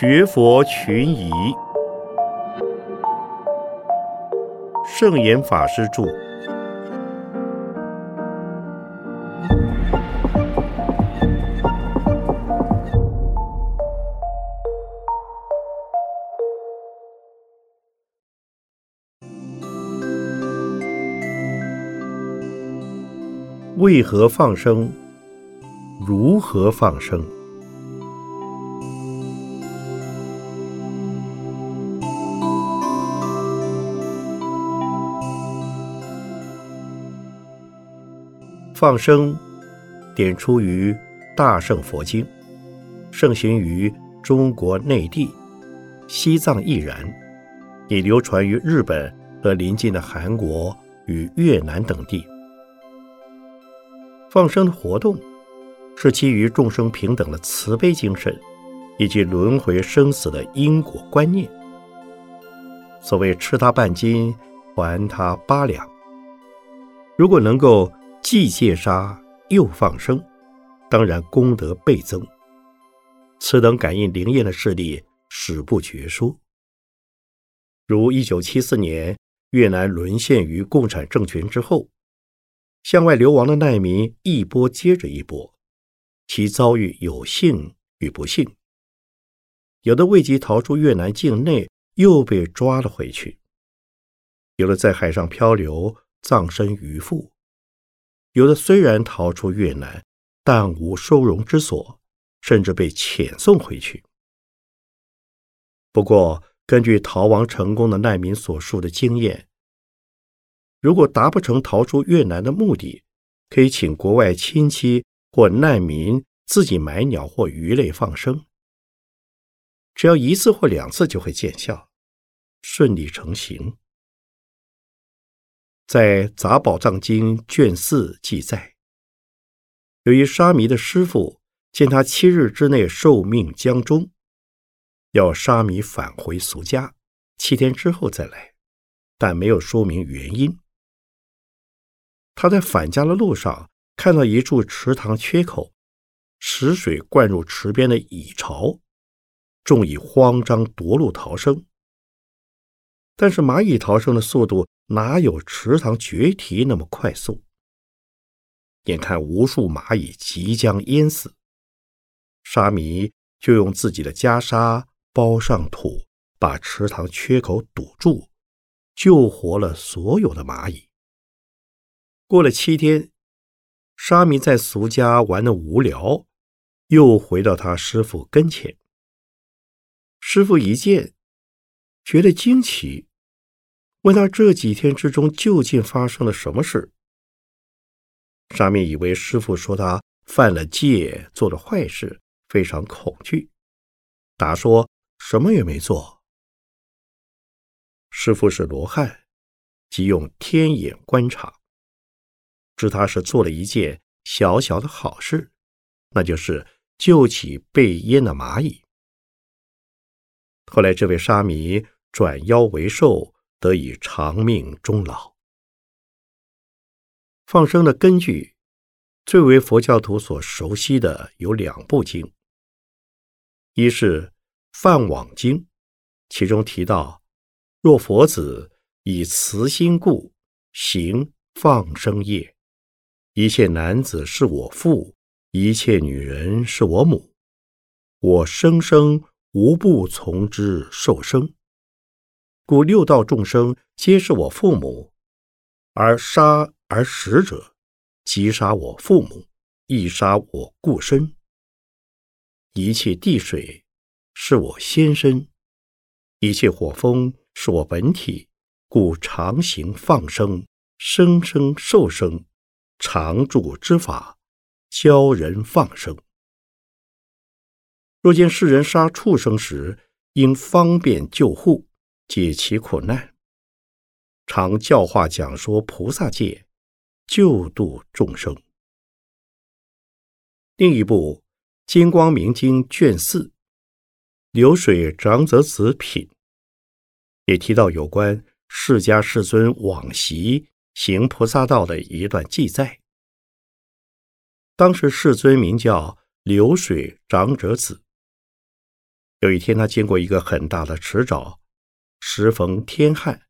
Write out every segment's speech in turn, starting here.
学佛群疑，圣严法师著。为何放生？如何放生？放生点出于《大圣佛经》，盛行于中国内地、西藏亦然，也流传于日本和邻近的韩国与越南等地。放生的活动是基于众生平等的慈悲精神，以及轮回生死的因果观念。所谓吃他半斤，还他八两。如果能够。既戒杀又放生，当然功德倍增。此等感应灵验的事例史不绝书。如一九七四年越南沦陷于共产政权之后，向外流亡的难民一波接着一波，其遭遇有幸与不幸。有的未及逃出越南境内，又被抓了回去；有的在海上漂流，葬身鱼腹。有的虽然逃出越南，但无收容之所，甚至被遣送回去。不过，根据逃亡成功的难民所述的经验，如果达不成逃出越南的目的，可以请国外亲戚或难民自己买鸟或鱼类放生，只要一次或两次就会见效，顺利成行。在《杂宝藏经》卷四记载，由于沙弥的师傅见他七日之内寿命将终，要沙弥返回俗家，七天之后再来，但没有说明原因。他在返家的路上看到一处池塘缺口，池水灌入池边的蚁巢，众蚁慌张夺路逃生。但是蚂蚁逃生的速度哪有池塘决堤那么快速？眼看无数蚂蚁即将淹死，沙弥就用自己的袈裟包上土，把池塘缺口堵住，救活了所有的蚂蚁。过了七天，沙弥在俗家玩的无聊，又回到他师傅跟前。师傅一见，觉得惊奇。问他这几天之中究竟发生了什么事？沙弥以为师傅说他犯了戒，做了坏事，非常恐惧，答说什么也没做。师傅是罗汉，即用天眼观察，知他是做了一件小小的好事，那就是救起被淹的蚂蚁。后来这位沙弥转妖为寿。得以长命终老。放生的根据，最为佛教徒所熟悉的有两部经，一是《梵网经》，其中提到：若佛子以慈心故行放生业，一切男子是我父，一切女人是我母，我生生无不从之受生。故六道众生皆是我父母，而杀而食者，即杀我父母，亦杀我故身。一切地水是我先身，一切火风是我本体，故常行放生，生生受生，常住之法，教人放生。若见世人杀畜生时，应方便救护。解其苦难，常教化讲说菩萨戒，救度众生。另一部《金光明经》卷四，流水长者子品，也提到有关释迦世尊往昔行菩萨道的一段记载。当时世尊名叫流水长者子，有一天，他经过一个很大的池沼，时逢天旱，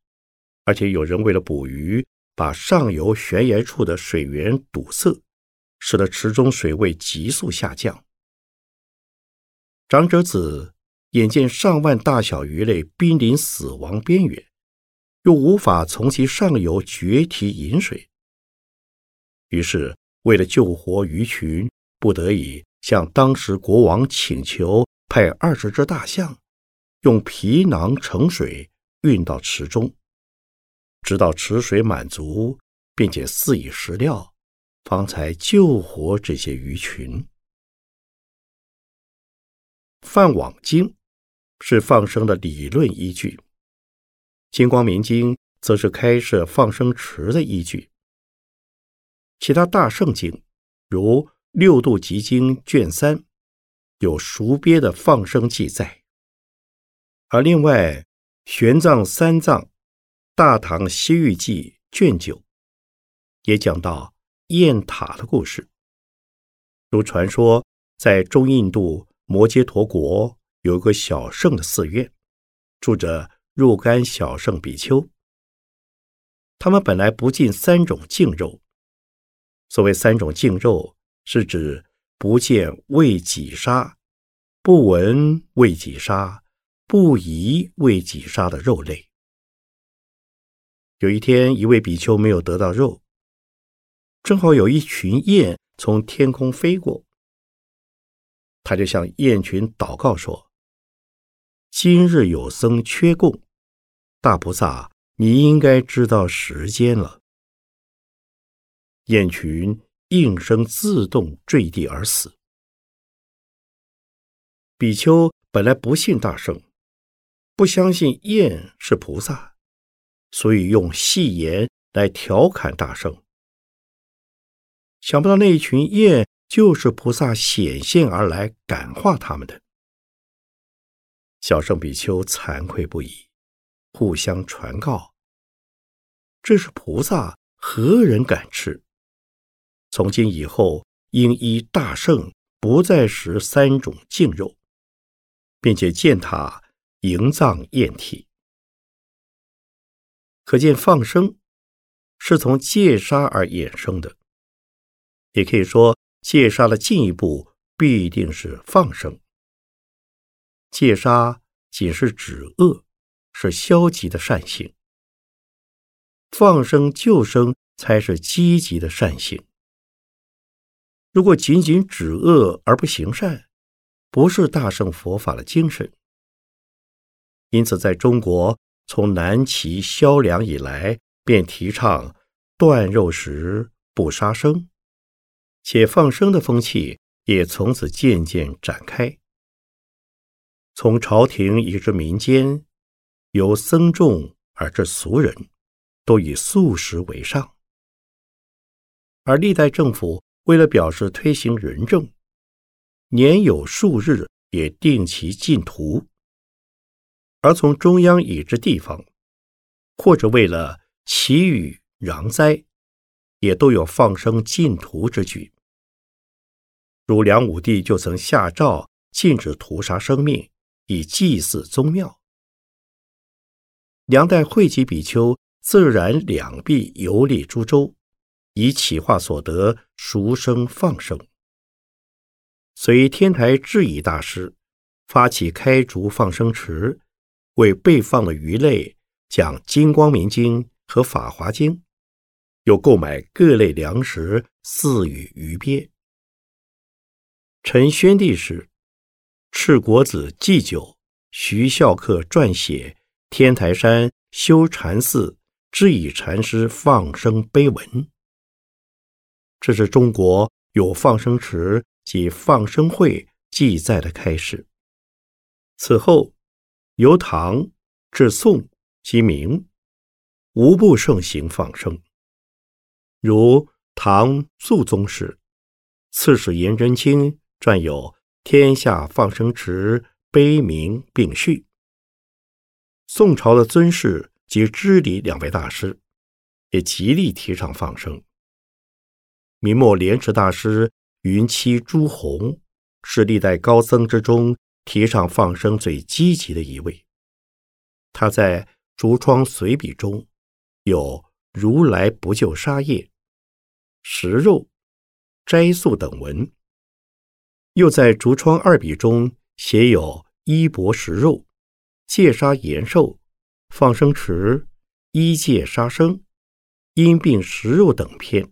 而且有人为了捕鱼，把上游悬崖处的水源堵塞，使得池中水位急速下降。长者子眼见上万大小鱼类濒临死亡边缘，又无法从其上游决堤饮水，于是为了救活鱼群，不得已向当时国王请求。派二十只大象，用皮囊盛水运到池中，直到池水满足，并且饲以食料，方才救活这些鱼群。放网经是放生的理论依据，金光明经则是开设放生池的依据。其他大圣经，如六度集经卷三。有熟鳖的放生记载，而另外玄奘三藏《大唐西域记》卷九也讲到雁塔的故事。如传说，在中印度摩揭陀国有个小圣的寺院，住着若干小圣比丘。他们本来不进三种净肉。所谓三种净肉，是指。不见为己杀，不闻为己杀，不宜为己杀的肉类。有一天，一位比丘没有得到肉，正好有一群雁从天空飞过，他就向雁群祷告说：“今日有僧缺供，大菩萨，你应该知道时间了。”雁群。应声自动坠地而死。比丘本来不信大圣，不相信雁是菩萨，所以用戏言来调侃大圣。想不到那一群雁就是菩萨显现而来感化他们的。小圣比丘惭愧不已，互相传告：这是菩萨，何人敢吃？从今以后，应依大圣，不再食三种净肉，并且建塔营葬宴体。可见放生是从戒杀而衍生的，也可以说戒杀的进一步必定是放生。戒杀仅是止恶，是消极的善行；放生救生才是积极的善行。如果仅仅止恶而不行善，不是大乘佛法的精神。因此，在中国从南齐萧梁以来，便提倡断肉食、不杀生，且放生的风气也从此渐渐展开。从朝廷以至民间，由僧众而至俗人，都以素食为上，而历代政府。为了表示推行仁政，年有数日也定期禁屠；而从中央以至地方，或者为了祈雨攘灾，也都有放生禁屠之举。如梁武帝就曾下诏禁止屠杀生命，以祭祀宗庙。梁代惠集比丘自然两臂游历诸州。以企化所得赎生放生，随天台智以大师发起开竹放生池，为被放的鱼类讲《金光明经》和《法华经》，又购买各类粮食赐予鱼鳖。陈宣帝时，赤国子祭酒徐孝克撰写天台山修禅寺智以禅师放生碑文。这是中国有放生池及放生会记载的开始。此后，由唐至宋及明，无不盛行放生。如唐肃宗时，刺史颜真卿撰有《天下放生池碑铭并序》。宋朝的尊士及知礼两位大师，也极力提倡放生。明末莲池大师云栖朱红是历代高僧之中提倡放生最积极的一位。他在《竹窗随笔》中有“如来不救杀业”“食肉”“斋素”等文，又在《竹窗二笔》中写有“衣钵食肉”“戒杀延寿”“放生池”“衣戒杀生”“因病食肉”等篇。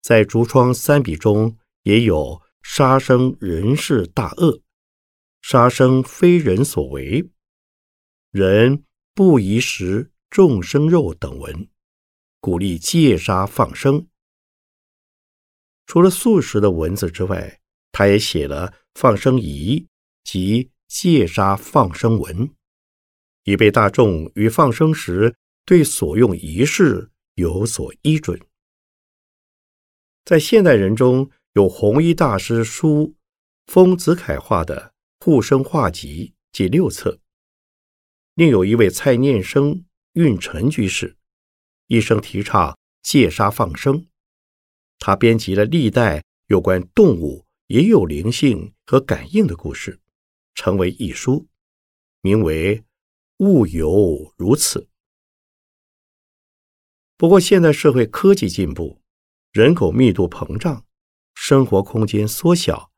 在《竹窗三笔》中也有“杀生人是大恶”“杀生非人所为”。人不宜食众生肉等文，鼓励戒杀放生。除了素食的文字之外，他也写了放生仪及戒杀放生文，以备大众于放生时对所用仪式有所依准。在现代人中有弘一大师书丰子恺画的《护生画集》第六册。另有一位蔡念生运陈居士，一生提倡戒杀放生。他编辑了历代有关动物也有灵性和感应的故事，成为一书，名为《物有如此》。不过，现代社会科技进步，人口密度膨胀，生活空间缩小，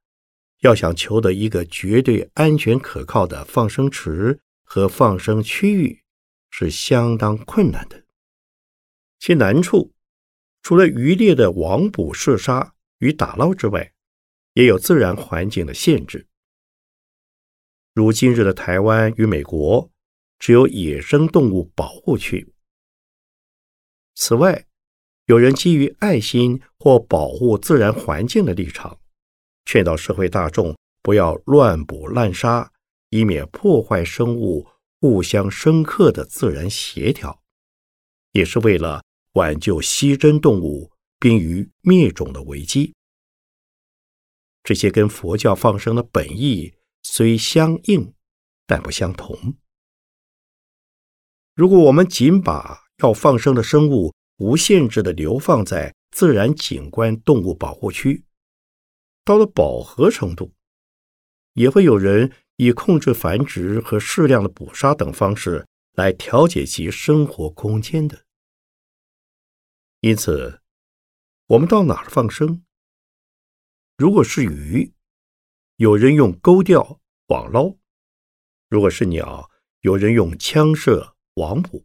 要想求得一个绝对安全可靠的放生池。和放生区域是相当困难的，其难处除了渔猎的网捕射杀与打捞之外，也有自然环境的限制。如今日的台湾与美国，只有野生动物保护区。此外，有人基于爱心或保护自然环境的立场，劝导社会大众不要乱捕滥杀。以免破坏生物互相深刻的自然协调，也是为了挽救稀珍动物濒于灭种的危机。这些跟佛教放生的本意虽相应，但不相同。如果我们仅把要放生的生物无限制的流放在自然景观动物保护区，到了饱和程度，也会有人。以控制繁殖和适量的捕杀等方式来调节其生活空间的。因此，我们到哪儿放生？如果是鱼，有人用钩钓、网捞；如果是鸟，有人用枪射、网捕。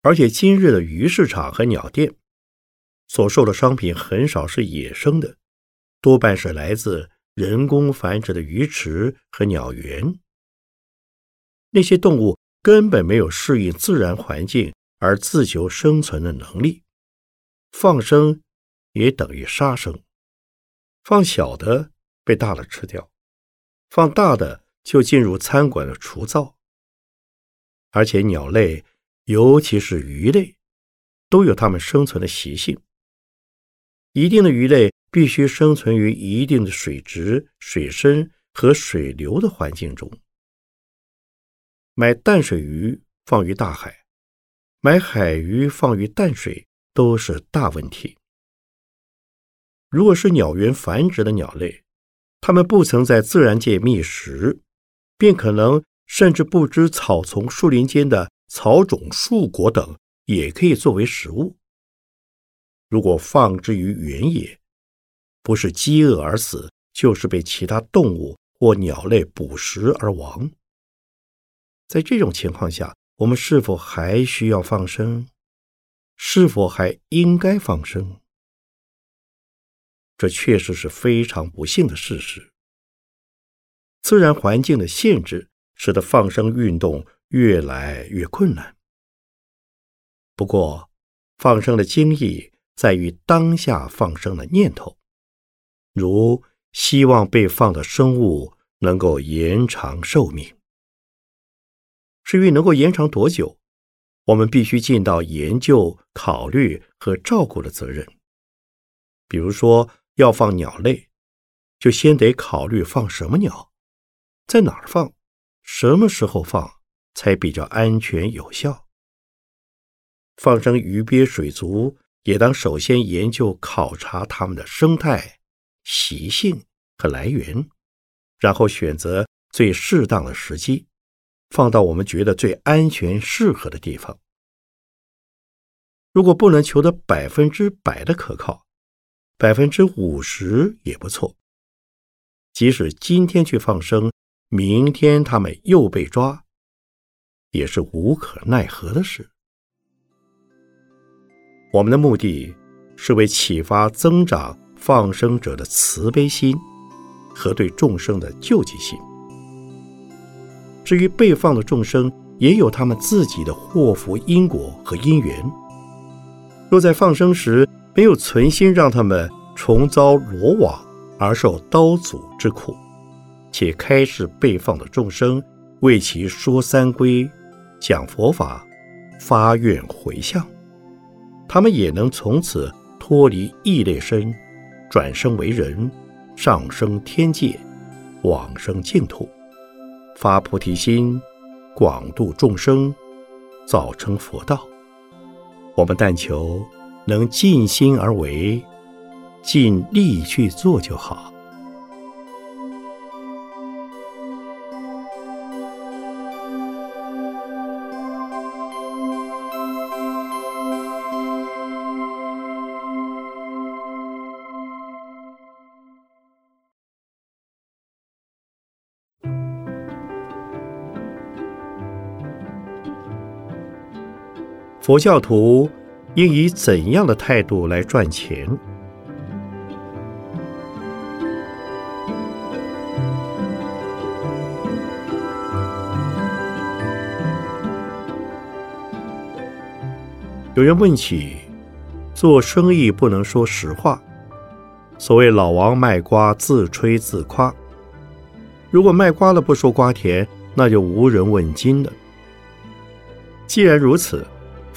而且，今日的鱼市场和鸟店所售的商品很少是野生的，多半是来自。人工繁殖的鱼池和鸟园，那些动物根本没有适应自然环境而自求生存的能力。放生也等于杀生，放小的被大的吃掉，放大的就进入餐馆的厨灶。而且鸟类，尤其是鱼类，都有它们生存的习性。一定的鱼类。必须生存于一定的水质、水深和水流的环境中。买淡水鱼放于大海，买海鱼放于淡水都是大问题。如果是鸟园繁殖的鸟类，它们不曾在自然界觅食，便可能甚至不知草丛、树林间的草种、树果等也可以作为食物。如果放置于原野，不是饥饿而死，就是被其他动物或鸟类捕食而亡。在这种情况下，我们是否还需要放生？是否还应该放生？这确实是非常不幸的事实。自然环境的限制使得放生运动越来越困难。不过，放生的精义在于当下放生的念头。如希望被放的生物能够延长寿命，至于能够延长多久，我们必须尽到研究、考虑和照顾的责任。比如说，要放鸟类，就先得考虑放什么鸟，在哪儿放，什么时候放才比较安全有效。放生鱼鳖水族，也当首先研究考察它们的生态。习性和来源，然后选择最适当的时机，放到我们觉得最安全适合的地方。如果不能求得百分之百的可靠，百分之五十也不错。即使今天去放生，明天他们又被抓，也是无可奈何的事。我们的目的是为启发增长放生者的慈悲心和对众生的救济心。至于被放的众生，也有他们自己的祸福因果和因缘。若在放生时没有存心让他们重遭罗网而受刀俎之苦，且开示被放的众生为其说三归、讲佛法、发愿回向，他们也能从此脱离异类身，转生为人，上升天界，往生净土，发菩提心，广度众生，造成佛道。我们但求能尽心而为，尽力去做就好。佛教徒应以怎样的态度来赚钱？有人问起，做生意不能说实话。所谓“老王卖瓜，自吹自夸”。如果卖瓜了不说瓜田，那就无人问津了。既然如此，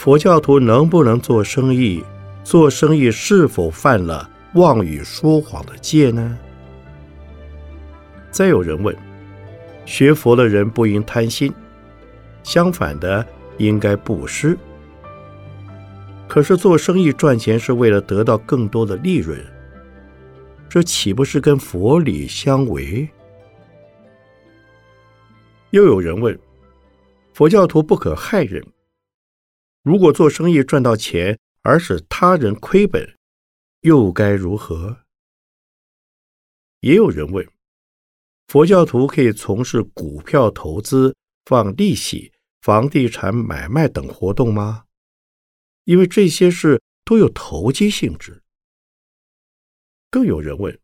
佛教徒能不能做生意？做生意是否犯了妄语说谎的戒呢？再有人问：学佛的人不应贪心，相反的应该布施。可是做生意赚钱是为了得到更多的利润，这岂不是跟佛理相违？又有人问：佛教徒不可害人。如果做生意赚到钱而使他人亏本，又该如何？也有人问：佛教徒可以从事股票投资、放利息、房地产买卖等活动吗？因为这些事都有投机性质。更有人问：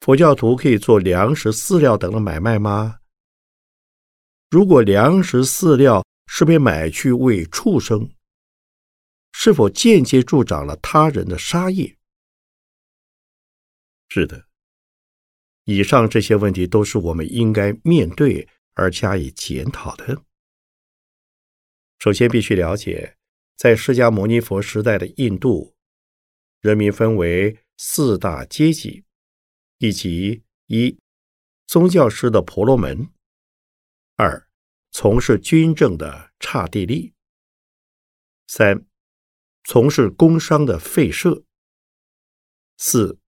佛教徒可以做粮食、饲料等的买卖吗？如果粮食、饲料，是被买去为畜生，是否间接助长了他人的杀业？是的，以上这些问题都是我们应该面对而加以检讨的。首先，必须了解，在释迦牟尼佛时代的印度，人民分为四大阶级，以及一宗教师的婆罗门，二。从事军政的刹帝利，三，从事工商的废社，四，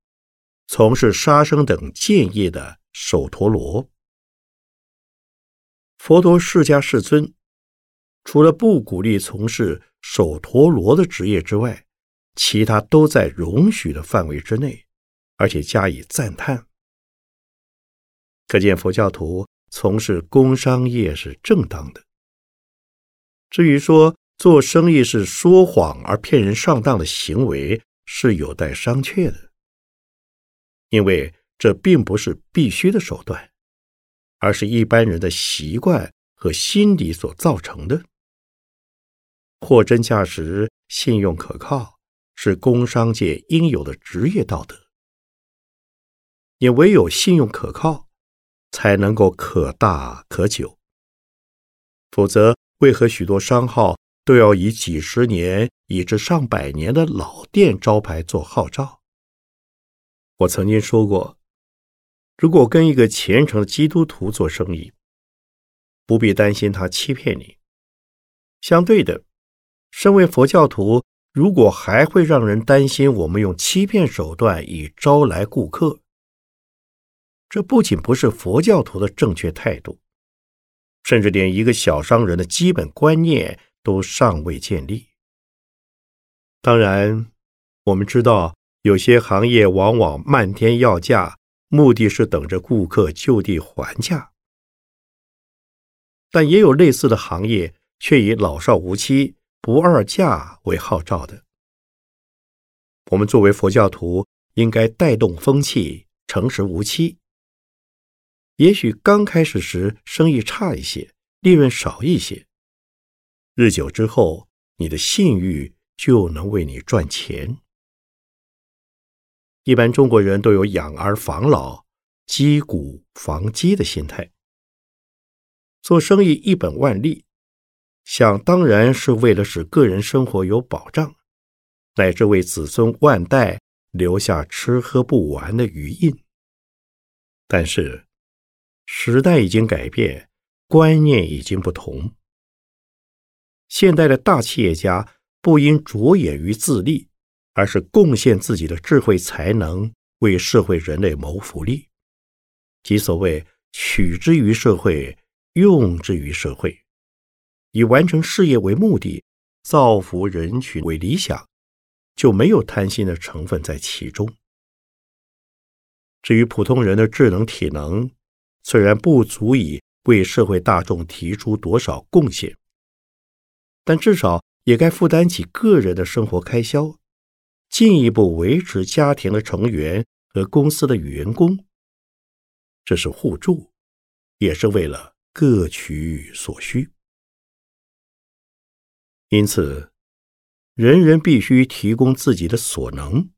从事杀生等贱业的首陀罗。佛陀释迦世尊，除了不鼓励从事首陀罗的职业之外，其他都在容许的范围之内，而且加以赞叹。可见佛教徒。从事工商业是正当的。至于说做生意是说谎而骗人上当的行为，是有待商榷的。因为这并不是必须的手段，而是一般人的习惯和心理所造成的。货真价实、信用可靠，是工商界应有的职业道德。也唯有信用可靠。才能够可大可久，否则为何许多商号都要以几十年以至上百年的老店招牌做号召？我曾经说过，如果跟一个虔诚的基督徒做生意，不必担心他欺骗你。相对的，身为佛教徒，如果还会让人担心我们用欺骗手段以招来顾客。这不仅不是佛教徒的正确态度，甚至连一个小商人的基本观念都尚未建立。当然，我们知道有些行业往往漫天要价，目的是等着顾客就地还价，但也有类似的行业却以老少无欺、不二价为号召的。我们作为佛教徒，应该带动风气，诚实无欺。也许刚开始时生意差一些，利润少一些，日久之后，你的信誉就能为你赚钱。一般中国人都有养儿防老、积谷防饥的心态，做生意一本万利，想当然是为了使个人生活有保障，乃至为子孙万代留下吃喝不完的余荫。但是。时代已经改变，观念已经不同。现代的大企业家不应着眼于自利，而是贡献自己的智慧才能，为社会人类谋福利，即所谓取之于社会，用之于社会，以完成事业为目的，造福人群为理想，就没有贪心的成分在其中。至于普通人的智能体能，虽然不足以为社会大众提出多少贡献，但至少也该负担起个人的生活开销，进一步维持家庭的成员和公司的员工。这是互助，也是为了各取所需。因此，人人必须提供自己的所能，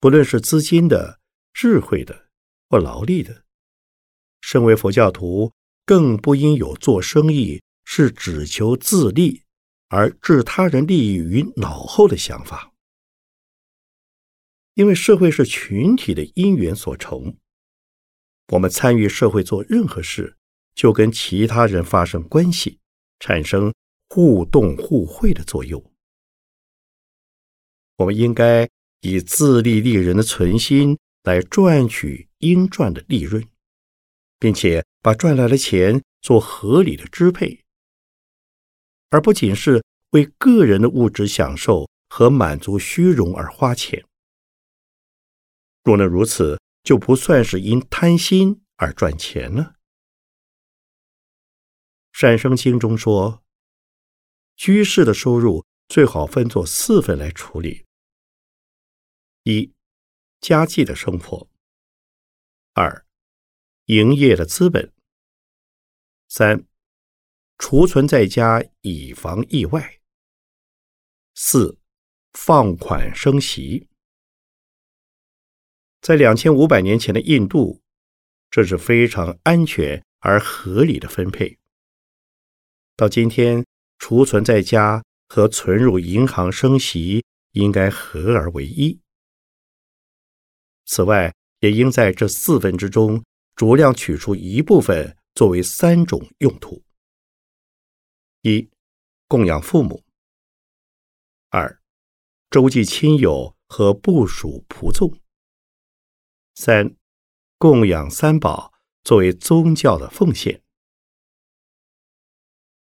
不论是资金的、智慧的或劳力的。身为佛教徒，更不应有做生意是只求自利而置他人利益于脑后的想法。因为社会是群体的因缘所成，我们参与社会做任何事，就跟其他人发生关系，产生互动互惠的作用。我们应该以自利利人的存心来赚取应赚的利润。并且把赚来的钱做合理的支配，而不仅是为个人的物质享受和满足虚荣而花钱。若能如此，就不算是因贪心而赚钱了。《善生经》中说，居士的收入最好分作四份来处理：一、家计的生活；二、营业的资本，三，储存在家以防意外。四，放款生息。在两千五百年前的印度，这是非常安全而合理的分配。到今天，储存在家和存入银行生息应该合而为一。此外，也应在这四分之中。酌量取出一部分作为三种用途：一、供养父母；二、周济亲友和部属仆众；三、供养三宝作为宗教的奉献。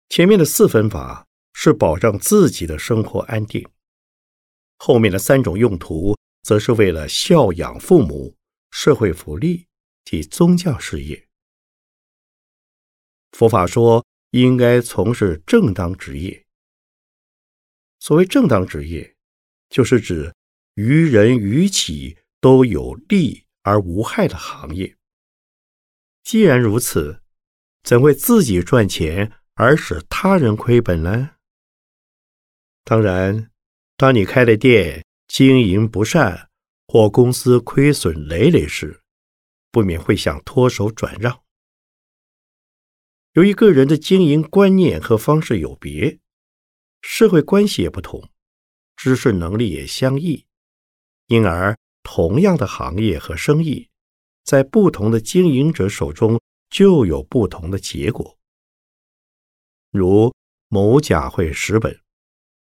前面的四分法是保障自己的生活安定，后面的三种用途则是为了孝养父母、社会福利。及宗教事业，佛法说应该从事正当职业。所谓正当职业，就是指于人于己都有利而无害的行业。既然如此，怎会自己赚钱而使他人亏本呢？当然，当你开的店，经营不善，或公司亏损累累时，不免会想脱手转让。由于个人的经营观念和方式有别，社会关系也不同，知识能力也相异，因而同样的行业和生意，在不同的经营者手中就有不同的结果。如某甲会蚀本，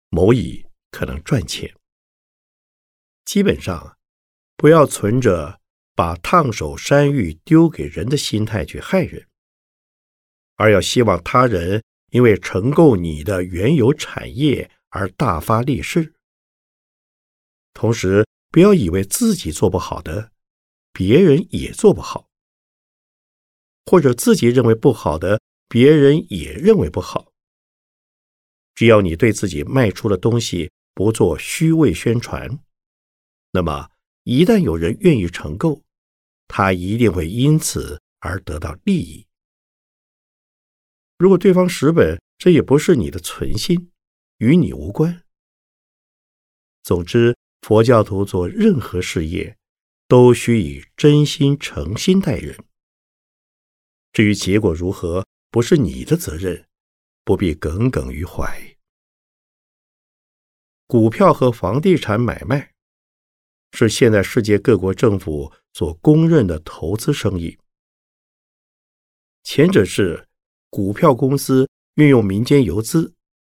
某乙可能赚钱。基本上，不要存着。把烫手山芋丢给人的心态去害人，而要希望他人因为承购你的原有产业而大发利市。同时，不要以为自己做不好的，别人也做不好，或者自己认为不好的，别人也认为不好。只要你对自己卖出的东西不做虚伪宣传，那么一旦有人愿意承购，他一定会因此而得到利益。如果对方蚀本，这也不是你的存心，与你无关。总之。佛教徒做任何事业，都需以真心诚心待人。至于结果如何，不是你的责任，不必耿耿于怀。股票和房地产买卖是现在世界各国政府所公认的投资生意。前者是股票公司运用民间游资，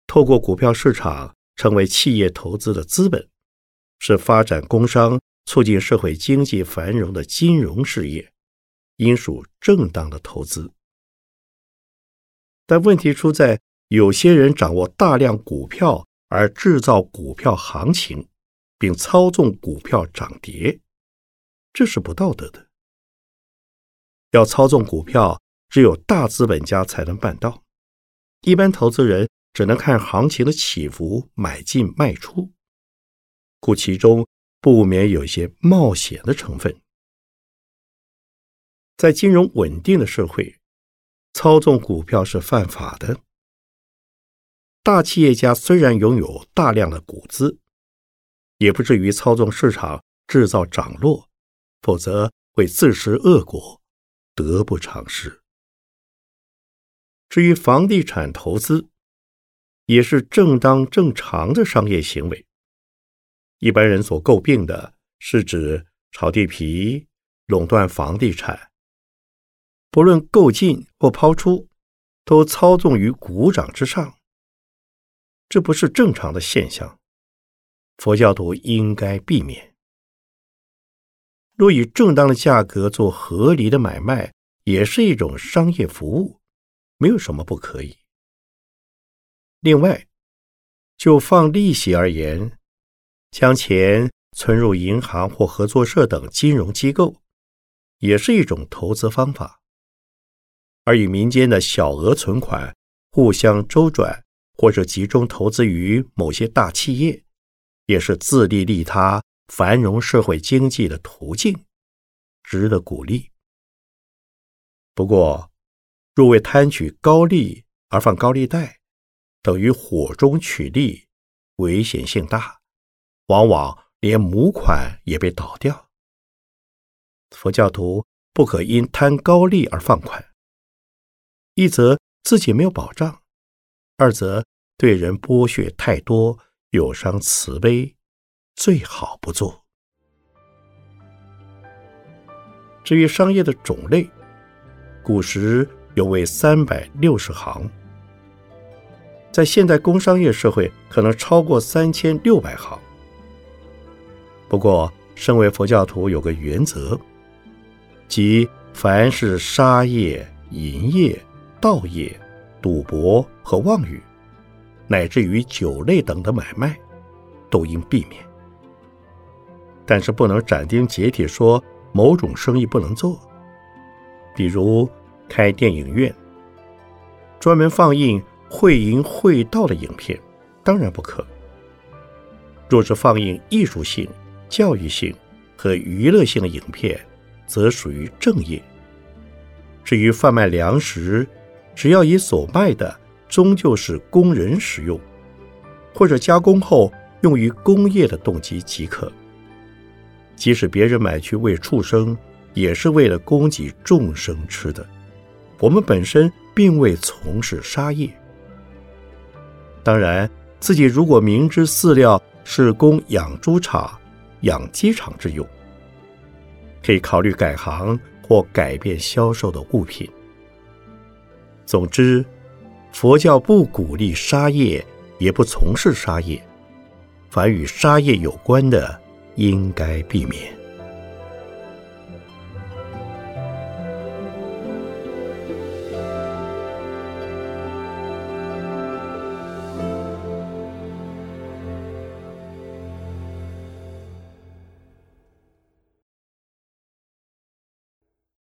透过股票市场成为企业投资的资本。是发展工商、促进社会经济繁荣的金融事业，应属正当的投资。但问题出在有些人掌握大量股票而制造股票行情，并操纵股票涨跌，这是不道德的。要操纵股票，只有大资本家才能办到，一般投资人只能看行情的起伏，买进卖出。故其中不免有些冒险的成分。在金融稳定的社会，操纵股票是犯法的。大企业家虽然拥有大量的股资，也不至于操纵市场制造涨落，否则会自食恶果，得不偿失。至于房地产投资，也是正当正常的商业行为。一般人所诟病的是指炒地皮、垄断房地产，不论购进或抛出，都操纵于股掌之上。这不是正常的现象，佛教徒应该避免。若以正当的价格做合理的买卖，也是一种商业服务，没有什么不可以。另外，就放利息而言。将钱存入银行或合作社等金融机构，也是一种投资方法；而与民间的小额存款互相周转，或者集中投资于某些大企业，也是自利利他、繁荣社会经济的途径，值得鼓励。不过，若为贪取高利而放高利贷，等于火中取栗，危险性大。往往连母款也被倒掉。佛教徒不可因贪高利而放款，一则自己没有保障，二则对人剥削太多，有伤慈悲，最好不做。至于商业的种类，古时有为三百六十行，在现代工商业社会可能超过三千六百行。不过，身为佛教徒，有个原则，即凡是杀业、淫业、盗业、赌博和妄语，乃至于酒类等的买卖，都应避免。但是，不能斩钉截铁说某种生意不能做。比如开电影院，专门放映会淫会道的影片，当然不可。若是放映艺术性，教育性和娱乐性的影片，则属于正业。至于贩卖粮食，只要以所卖的终究是供人使用，或者加工后用于工业的动机即可。即使别人买去喂畜生，也是为了供给众生吃的。我们本身并未从事杀业。当然，自己如果明知饲料是供养猪场，养鸡场之用，可以考虑改行或改变销售的物品。总之，佛教不鼓励杀业，也不从事杀业。凡与杀业有关的，应该避免。